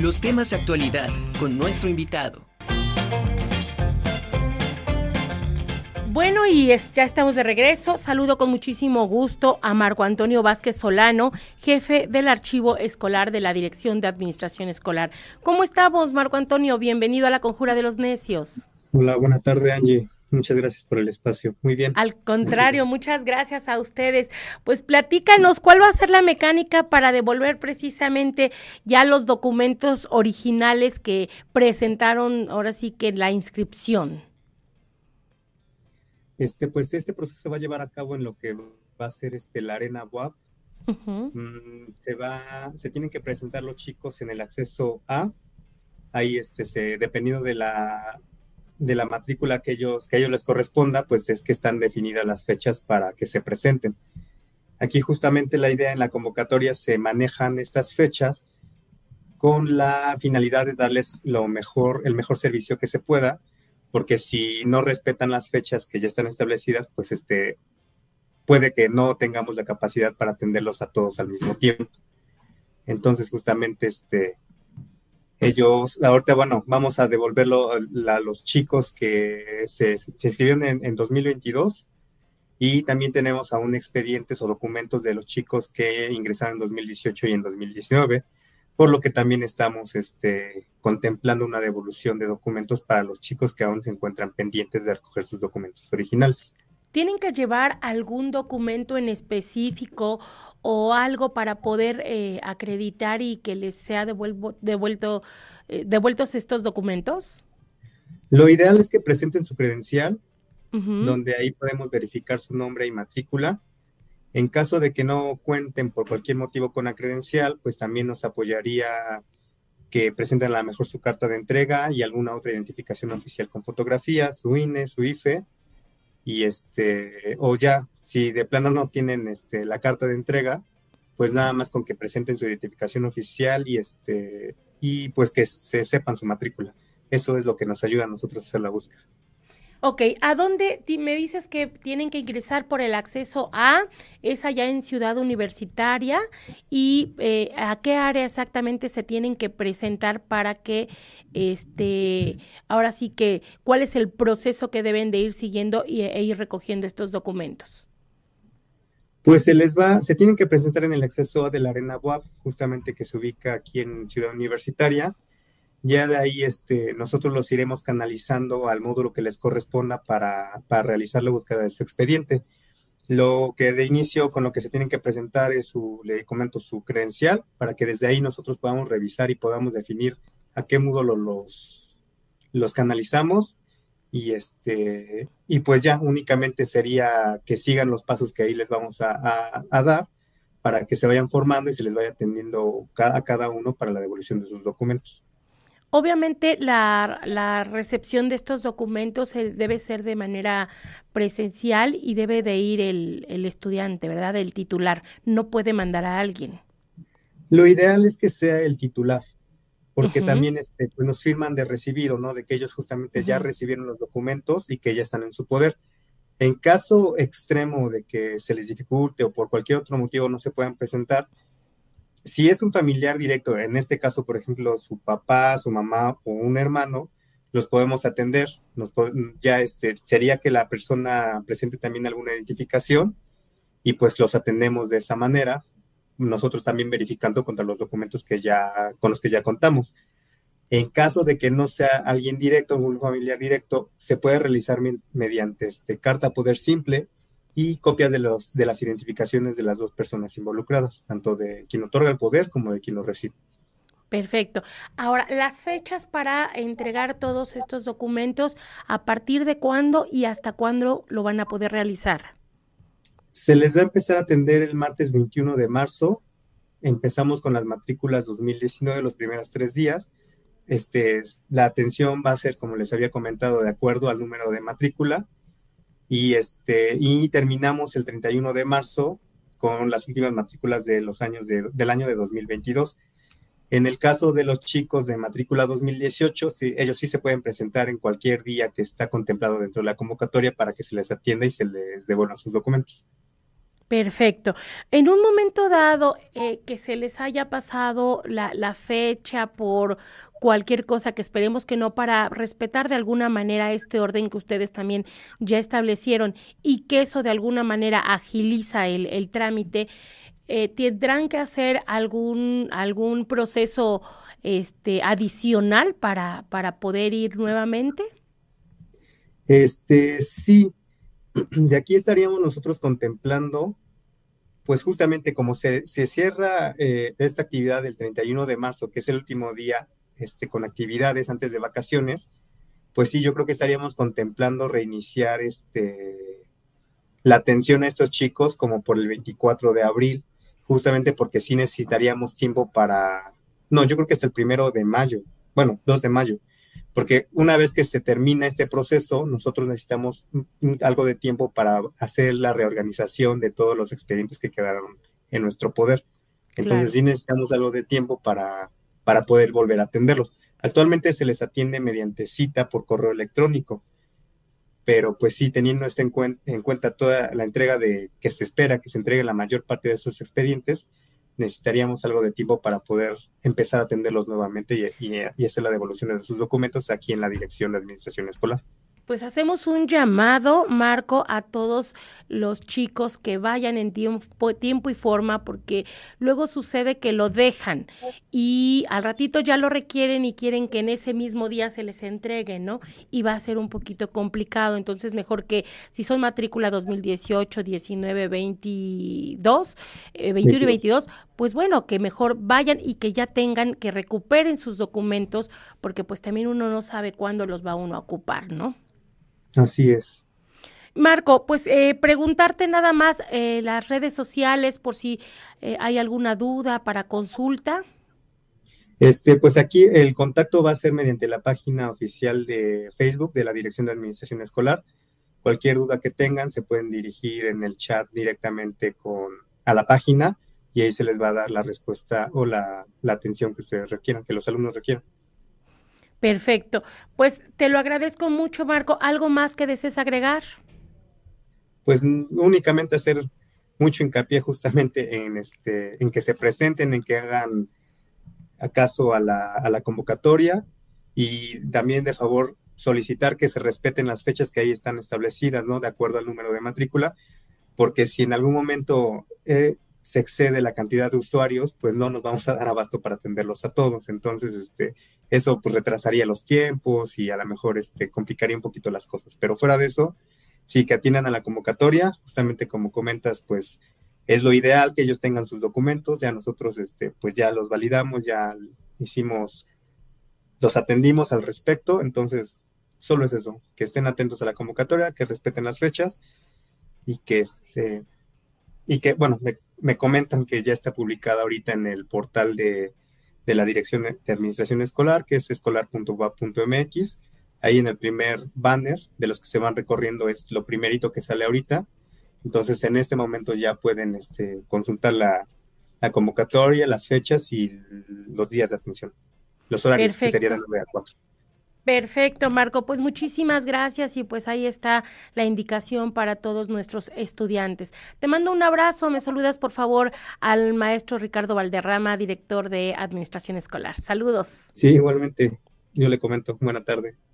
los temas de actualidad con nuestro invitado. Bueno, y ya estamos de regreso. Saludo con muchísimo gusto a Marco Antonio Vázquez Solano, jefe del archivo escolar de la Dirección de Administración Escolar. ¿Cómo estamos, Marco Antonio? Bienvenido a la Conjura de los Necios. Hola, buena tarde, Angie. Muchas gracias por el espacio. Muy bien. Al contrario, muchas gracias a ustedes. Pues platícanos, ¿cuál va a ser la mecánica para devolver precisamente ya los documentos originales que presentaron ahora sí que la inscripción? Este, pues este proceso se va a llevar a cabo en lo que va a ser este, la arena WAP. Mm, se va, se tienen que presentar los chicos en el acceso A. Ahí, este, se, dependiendo de la, de la matrícula que ellos, que ellos les corresponda, pues es que están definidas las fechas para que se presenten. Aquí justamente la idea en la convocatoria se manejan estas fechas con la finalidad de darles lo mejor, el mejor servicio que se pueda porque si no respetan las fechas que ya están establecidas, pues este, puede que no tengamos la capacidad para atenderlos a todos al mismo tiempo. Entonces, justamente, este, ellos, ahorita, bueno, vamos a devolverlo a, los chicos que se, se inscribieron en, en, 2022 y también tenemos aún expedientes o documentos de los chicos que ingresaron en 2018 y en 2019 por lo que también estamos este, contemplando una devolución de documentos para los chicos que aún se encuentran pendientes de recoger sus documentos originales. ¿Tienen que llevar algún documento en específico o algo para poder eh, acreditar y que les sea devuelto, eh, devueltos estos documentos? Lo ideal es que presenten su credencial, donde ahí podemos verificar su nombre y matrícula en caso de que no cuenten por cualquier motivo con la credencial, pues también nos apoyaría que presenten a lo mejor su carta de entrega y alguna otra identificación oficial con fotografía, su INE, su IFE, y este, o ya, si de plano no tienen este, la carta de entrega, pues nada más con que presenten su identificación oficial y este, y pues que se sepan su matrícula. Eso es lo que nos ayuda a nosotros a hacer la búsqueda. Ok, ¿a dónde me dices que tienen que ingresar por el acceso A? Es allá en Ciudad Universitaria. ¿Y eh, a qué área exactamente se tienen que presentar para que, este, ahora sí que, cuál es el proceso que deben de ir siguiendo y, e ir recogiendo estos documentos? Pues se les va, se tienen que presentar en el acceso A de la Arena WAP, justamente que se ubica aquí en Ciudad Universitaria ya de ahí este, nosotros los iremos canalizando al módulo que les corresponda para, realizar la búsqueda de su expediente. Lo que de inicio con lo que se tienen que presentar es su, le comento, su credencial, para que desde ahí nosotros podamos revisar y podamos definir a qué módulo los, los canalizamos. Y este, y pues ya únicamente sería que sigan los pasos que ahí les vamos a, dar para que se vayan formando y se les vaya atendiendo a cada uno para la devolución de sus documentos. Obviamente la, recepción de estos documentos debe ser de manera presencial y debe de ir el, estudiante, ¿verdad? El titular. No puede mandar a alguien. Lo ideal es que sea el titular, porque también este, pues, nos firman de recibido, ¿no? De que ellos justamente ya recibieron los documentos y que ya están en su poder. En caso extremo de que se les dificulte o por cualquier otro motivo no se puedan presentar, si es un familiar directo, en este caso, por ejemplo, su papá, su mamá o un hermano, los podemos atender. Ya este, sería que la persona presente también alguna identificación y pues los atendemos de esa manera, nosotros también verificando contra los documentos que ya, con los que ya contamos. En caso de que no sea alguien directo, un familiar directo, se puede realizar mediante este, carta poder simple y copias de, los, de las identificaciones de las dos personas involucradas, tanto de quien otorga el poder como de quien lo recibe. Perfecto. Ahora, las fechas para entregar todos estos documentos, ¿a partir de cuándo y hasta cuándo lo van a poder realizar? Se les va a empezar a atender el martes 21 de marzo. Empezamos con las matrículas 2019 los primeros tres días. Este, la atención va a ser, como les había comentado, de acuerdo al número de matrícula y, este, y terminamos el 31 de marzo con las últimas matrículas de los años del año de 2022. En el caso de los chicos de matrícula 2018, sí, ellos sí se pueden presentar en cualquier día que está contemplado dentro de la convocatoria para que se les atienda y se les devuelvan sus documentos. Perfecto. En un momento dado eh, que se les haya pasado la, fecha por cualquier cosa que esperemos que no para respetar de alguna manera este orden que ustedes también ya establecieron y que eso de alguna manera agiliza el, el trámite, eh, tendrán que hacer algún, algún proceso este, adicional para, para poder ir nuevamente. Este, sí, de aquí estaríamos nosotros contemplando, pues justamente como se, se cierra eh, esta actividad del 31 de marzo, que es el último día este, con actividades antes de vacaciones, pues sí, yo creo que estaríamos contemplando reiniciar este, la atención a estos chicos como por el 24 de abril, justamente porque sí necesitaríamos tiempo para, no, yo creo que hasta el primero de mayo, bueno, 2 de mayo, porque una vez que se termina este proceso, nosotros necesitamos algo de tiempo para hacer la reorganización de todos los expedientes que quedaron en nuestro poder. Entonces sí necesitamos algo de tiempo para, para poder volver a atenderlos. Actualmente se les atiende mediante cita por correo electrónico, pero pues sí, teniendo esto en, en cuenta toda la entrega de que se espera que se entregue la mayor parte de esos expedientes, necesitaríamos algo de tiempo para poder empezar a atenderlos nuevamente y, hacer la devolución de sus documentos aquí en la Dirección de Administración Escolar pues hacemos un llamado, Marco, a todos los chicos que vayan en tiempo, tiempo, y forma, porque luego sucede que lo dejan y al ratito ya lo requieren y quieren que en ese mismo día se les entregue, ¿no? Y va a ser un poquito complicado, entonces mejor que si son matrícula 2018, 19, 22, 21 y 22, pues bueno, que mejor vayan y que ya tengan, que recuperen sus documentos, porque pues también uno no sabe cuándo los va uno a ocupar, ¿no? Así es. Marco, pues eh, preguntarte nada más eh, las redes sociales por si eh, hay alguna duda para consulta. Este, pues aquí el contacto va a ser mediante la página oficial de Facebook de la Dirección de Administración Escolar. Cualquier duda que tengan se pueden dirigir en el chat directamente con a la página y ahí se les va a dar la respuesta o la, la atención que ustedes requieran, que los alumnos requieran. Perfecto. Pues te lo agradezco mucho, Marco. ¿Algo más que desees agregar? Pues únicamente hacer mucho hincapié justamente en este, en que se presenten, en que hagan acaso a la, a la convocatoria y también de favor solicitar que se respeten las fechas que ahí están establecidas, ¿no? De acuerdo al número de matrícula, porque si en algún momento eh, se excede la cantidad de usuarios, pues no nos vamos a dar abasto para atenderlos a todos. Entonces, este, eso pues retrasaría los tiempos y a lo mejor este, complicaría un poquito las cosas. Pero fuera de eso, sí que atiendan a la convocatoria, justamente como comentas, pues es lo ideal que ellos tengan sus documentos, ya nosotros este, pues ya los validamos, ya hicimos, los atendimos al respecto, entonces solo es eso, que estén atentos a la convocatoria, que respeten las fechas y que este y que, bueno, me, comentan que ya está publicada ahorita en el portal de, la Dirección de Administración Escolar, que es escolar.gov.mx. Ahí en el primer banner de los que se van recorriendo es lo primerito que sale ahorita. Entonces, en este momento ya pueden este, consultar la, convocatoria, las fechas y los días de atención. Los horarios que serían de 9 a 4. Perfecto, Marco. Pues muchísimas gracias y pues ahí está la indicación para todos nuestros estudiantes. Te mando un abrazo. Me saludas, por favor, al maestro Ricardo Valderrama, director de Administración Escolar. Saludos. Sí, igualmente. Yo le comento. Buena tarde.